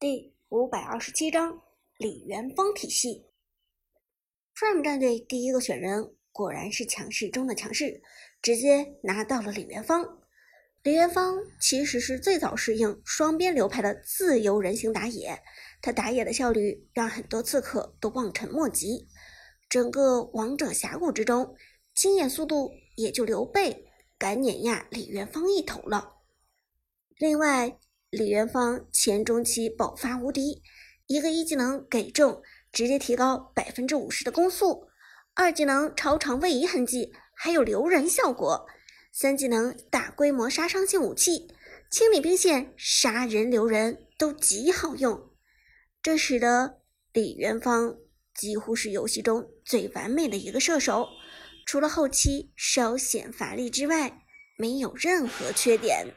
第五百二十七章李元芳体系。Prime 战队第一个选人果然是强势中的强势，直接拿到了李元芳。李元芳其实是最早适应双边流派的自由人形打野，他打野的效率让很多刺客都望尘莫及。整个王者峡谷之中，经验速度也就刘备敢碾压李元芳一头了。另外，李元芳前中期爆发无敌，一个一技能给中，直接提高百分之五十的攻速；二技能超长位移痕迹，还有留人效果；三技能大规模杀伤性武器，清理兵线、杀人留人都极好用。这使得李元芳几乎是游戏中最完美的一个射手，除了后期稍显乏力之外，没有任何缺点。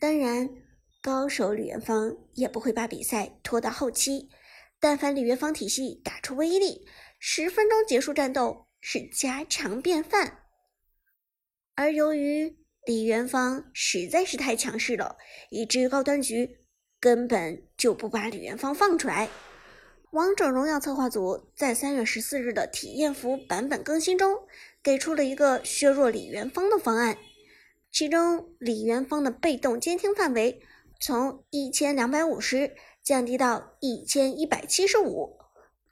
当然。高手李元芳也不会把比赛拖到后期，但凡李元芳体系打出威力，十分钟结束战斗是家常便饭。而由于李元芳实在是太强势了，以至于高端局根本就不把李元芳放出来。王者荣耀策划组在三月十四日的体验服版本更新中，给出了一个削弱李元芳的方案，其中李元芳的被动监听范围。从一千两百五十降低到一千一百七十五，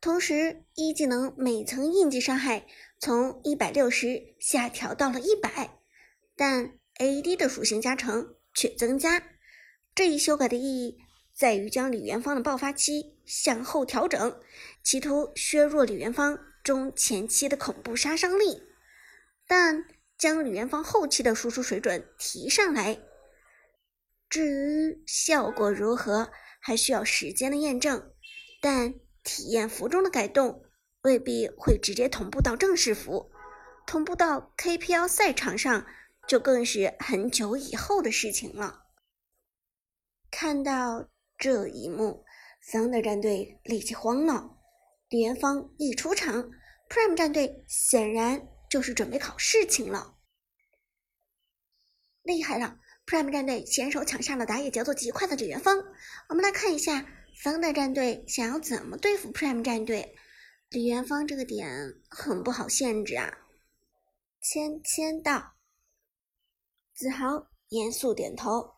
同时一技能每层印记伤害从一百六十下调到了一百，但 AD 的属性加成却增加。这一修改的意义在于将李元芳的爆发期向后调整，企图削弱李元芳中前期的恐怖杀伤力，但将李元芳后期的输出水准提上来。至于效果如何，还需要时间的验证。但体验服中的改动未必会直接同步到正式服，同步到 KPL 赛场上就更是很久以后的事情了。看到这一幕，Thunder 战队立即慌了。李元芳一出场，Prime 战队显然就是准备考事情了。厉害了！Prime 战队先手抢下了打野节奏极快的李元芳。我们来看一下 Thunder 战队想要怎么对付 Prime 战队。李元芳这个点很不好限制啊。签签到，子豪严肃点头。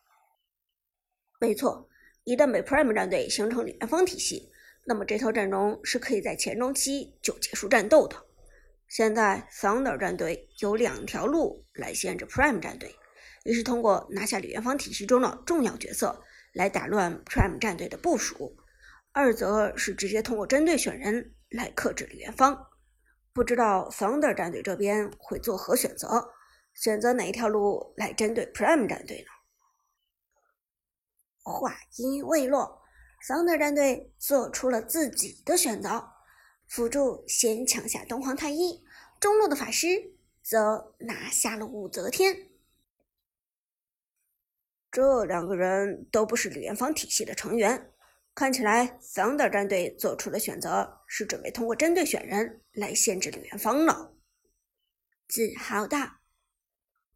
没错，一旦被 Prime 战队形成李元芳体系，那么这套阵容是可以在前中期就结束战斗的。现在 Thunder 战队有两条路来限制 Prime 战队。一是通过拿下李元芳体系中的重要角色来打乱 Prime 战队的部署，二则是直接通过针对选人来克制李元芳。不知道 Thunder 战队这边会作何选择？选择哪一条路来针对 Prime 战队呢？话音未落，Thunder 战队做出了自己的选择，辅助先抢下东皇太一，中路的法师则拿下了武则天。这两个人都不是李元芳体系的成员，看起来 Thunder 战队做出的选择是准备通过针对选人来限制李元芳了。自豪道：“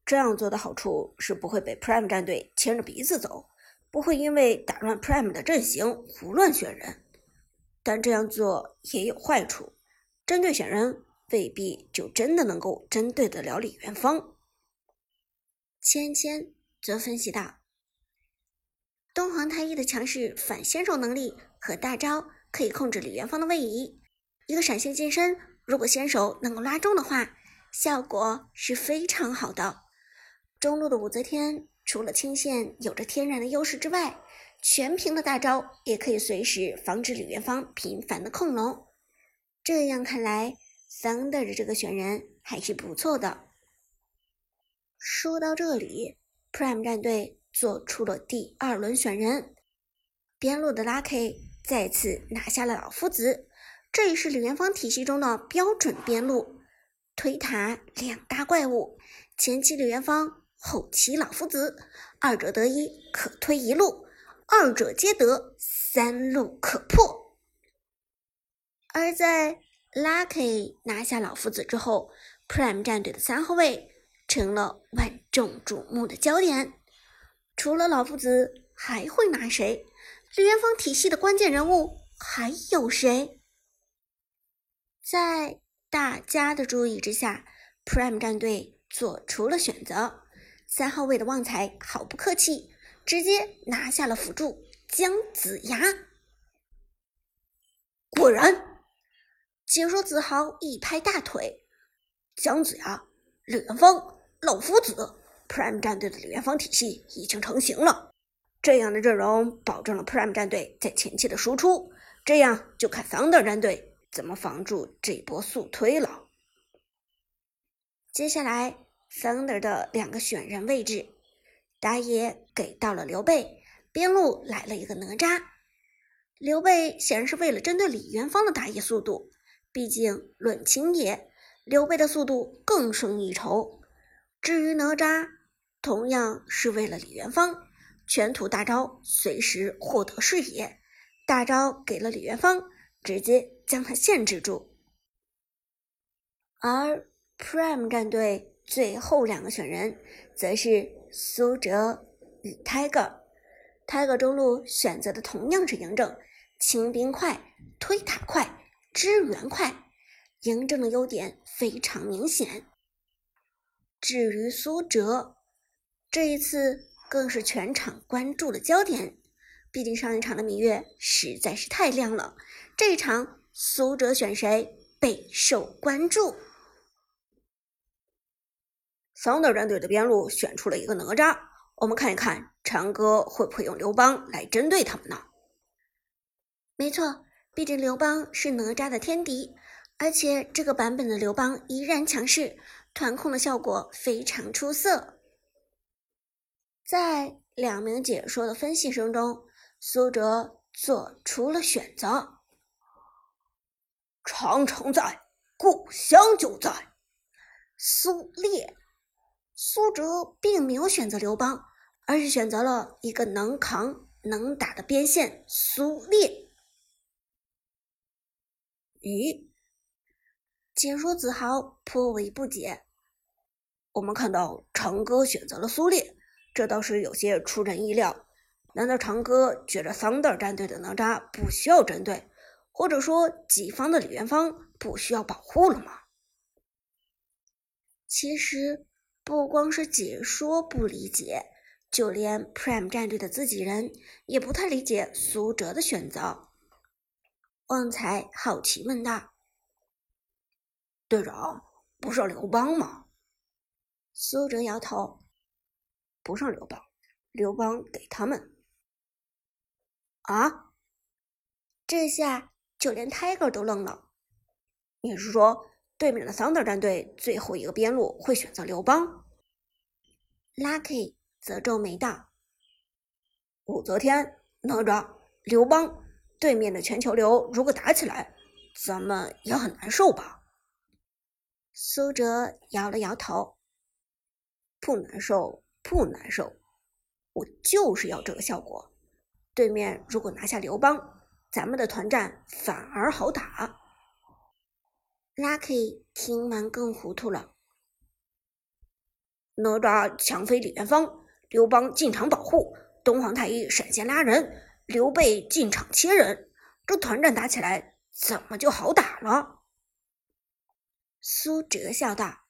这样做的好处是不会被 Prime 战队牵着鼻子走，不会因为打乱 Prime 的阵型胡乱选人。但这样做也有坏处，针对选人未必就真的能够针对得了李元芳。”芊芊则分析道。东皇太一的强势反先手能力和大招可以控制李元芳的位移，一个闪现近身，如果先手能够拉中的话，效果是非常好的。中路的武则天除了清线有着天然的优势之外，全屏的大招也可以随时防止李元芳频繁的控龙。这样看来，Thunder 的这个选人还是不错的。说到这里，Prime 战队。做出了第二轮选人，边路的 Lucky 再次拿下了老夫子，这也是李元芳体系中的标准边路推塔两大怪物，前期李元芳，后期老夫子，二者得一可推一路，二者皆得三路可破。而在 Lucky 拿下老夫子之后，Prime 战队的三后卫成了万众瞩目的焦点。除了老夫子，还会拿谁？李元芳体系的关键人物还有谁？在大家的注意之下，Prime 战队做出了选择。三号位的旺财毫不客气，直接拿下了辅助姜子牙。果然，解说子豪一拍大腿：“姜子牙、李元芳、老夫子，Prime 战队的李元芳体系已经成型了。这样的阵容保证了 Prime 战队在前期的输出，这样就看 Thunder 战队怎么防住这波速推了。接下来。” Thunder 的两个选人位置，打野给到了刘备，边路来了一个哪吒。刘备显然是为了针对李元芳的打野速度，毕竟论清野，刘备的速度更胜一筹。至于哪吒，同样是为了李元芳，全图大招随时获得视野，大招给了李元芳，直接将他限制住。而 Prime 战队。最后两个选人则是苏哲与 Tiger。Tiger 中路选择的同样是嬴政，清兵快，推塔快，支援快，嬴政的优点非常明显。至于苏哲，这一次更是全场关注的焦点，毕竟上一场的芈月实在是太亮了，这一场苏哲选谁备受关注。Thunder 战队的边路选出了一个哪吒，我们看一看长歌会不会用刘邦来针对他们呢？没错，毕竟刘邦是哪吒的天敌，而且这个版本的刘邦依然强势，团控的效果非常出色。在两名解说的分析声中，苏哲做出了选择：长城在，故乡就在。苏烈。苏哲并没有选择刘邦，而是选择了一个能扛能打的边线苏烈。咦？解说子豪颇为不解。我们看到长歌选择了苏烈，这倒是有些出人意料。难道长歌觉得 Thunder 战队的哪吒不需要针对，或者说己方的李元芳不需要保护了吗？其实。不光是解说不理解，就连 Prime 战队的自己人也不太理解苏哲的选择。旺财好奇问道：“队长，不是刘邦吗？”苏哲摇头：“不上刘邦，刘邦给他们。”啊！这下就连 Tiger 都愣了。你是说？对面的 Thunder 战队最后一个边路会选择刘邦，Lucky 则皱眉道：“武则天、哪吒、刘邦，对面的全球流如果打起来，咱们也很难受吧？”苏哲摇了摇头：“不难受，不难受，我就是要这个效果。对面如果拿下刘邦，咱们的团战反而好打。” Lucky 听完更糊涂了。哪吒强飞李元芳，刘邦进场保护，东皇太一闪现拉人，刘备进场切人，这团战打起来怎么就好打了？苏哲笑道：“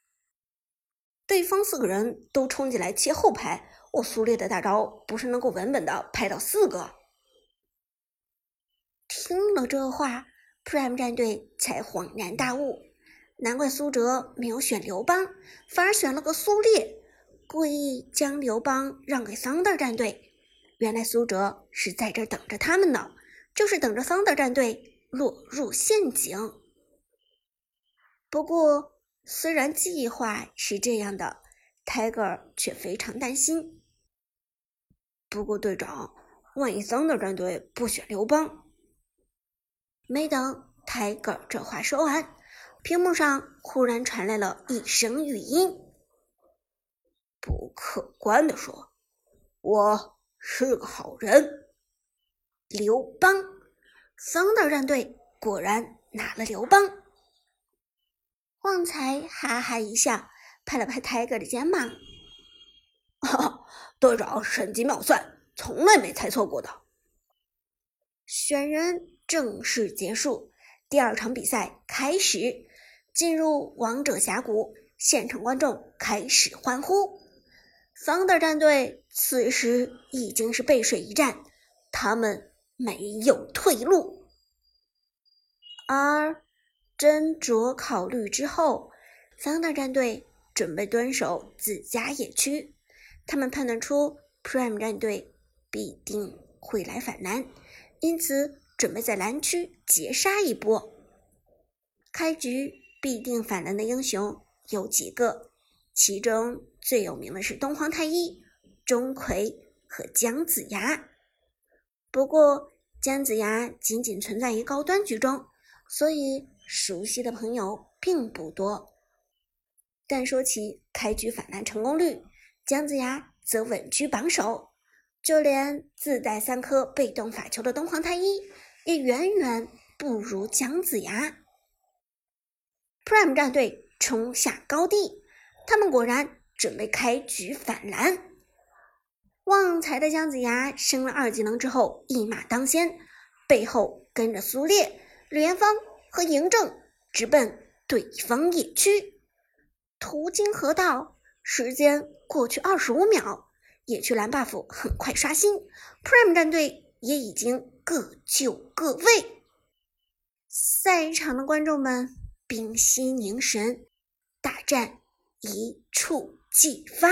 对方四个人都冲进来切后排，我苏烈的大招不是能够稳稳的拍到四个？”听了这话。Prime 战队才恍然大悟，难怪苏哲没有选刘邦，反而选了个苏烈，故意将刘邦让给 Thunder 战队。原来苏哲是在这等着他们呢，就是等着 Thunder 战队落入陷阱。不过，虽然计划是这样的，Tiger 却非常担心。不过，队长，万一桑德战队不选刘邦？没等 Tiger 这话说完，屏幕上忽然传来了一声语音：“不客观的说，我是个好人。”刘邦桑德战队果然拿了刘邦。旺财哈哈一笑，拍了拍泰戈的肩膀：“哈哈，队长神机妙算，从来没猜错过的。”选人正式结束，第二场比赛开始。进入王者峡谷，现场观众开始欢呼。桑德战队此时已经是背水一战，他们没有退路。而斟酌考虑之后，桑德战队准备蹲守自家野区。他们判断出 Prime 战队必定会来反蓝，因此准备在蓝区截杀一波。开局。必定反蓝的英雄有几个，其中最有名的是东皇太一、钟馗和姜子牙。不过，姜子牙仅仅存在于高端局中，所以熟悉的朋友并不多。但说起开局反蓝成功率，姜子牙则稳居榜首，就连自带三颗被动法球的东皇太一，也远远不如姜子牙。Prime 战队冲下高地，他们果然准备开局反蓝。旺财的姜子牙升了二技能之后一马当先，背后跟着苏烈、李元芳和嬴政直奔对方野区。途经河道，时间过去二十五秒，野区蓝 buff 很快刷新，Prime 战队也已经各就各位。赛场的观众们。屏息凝神，大战一触即发。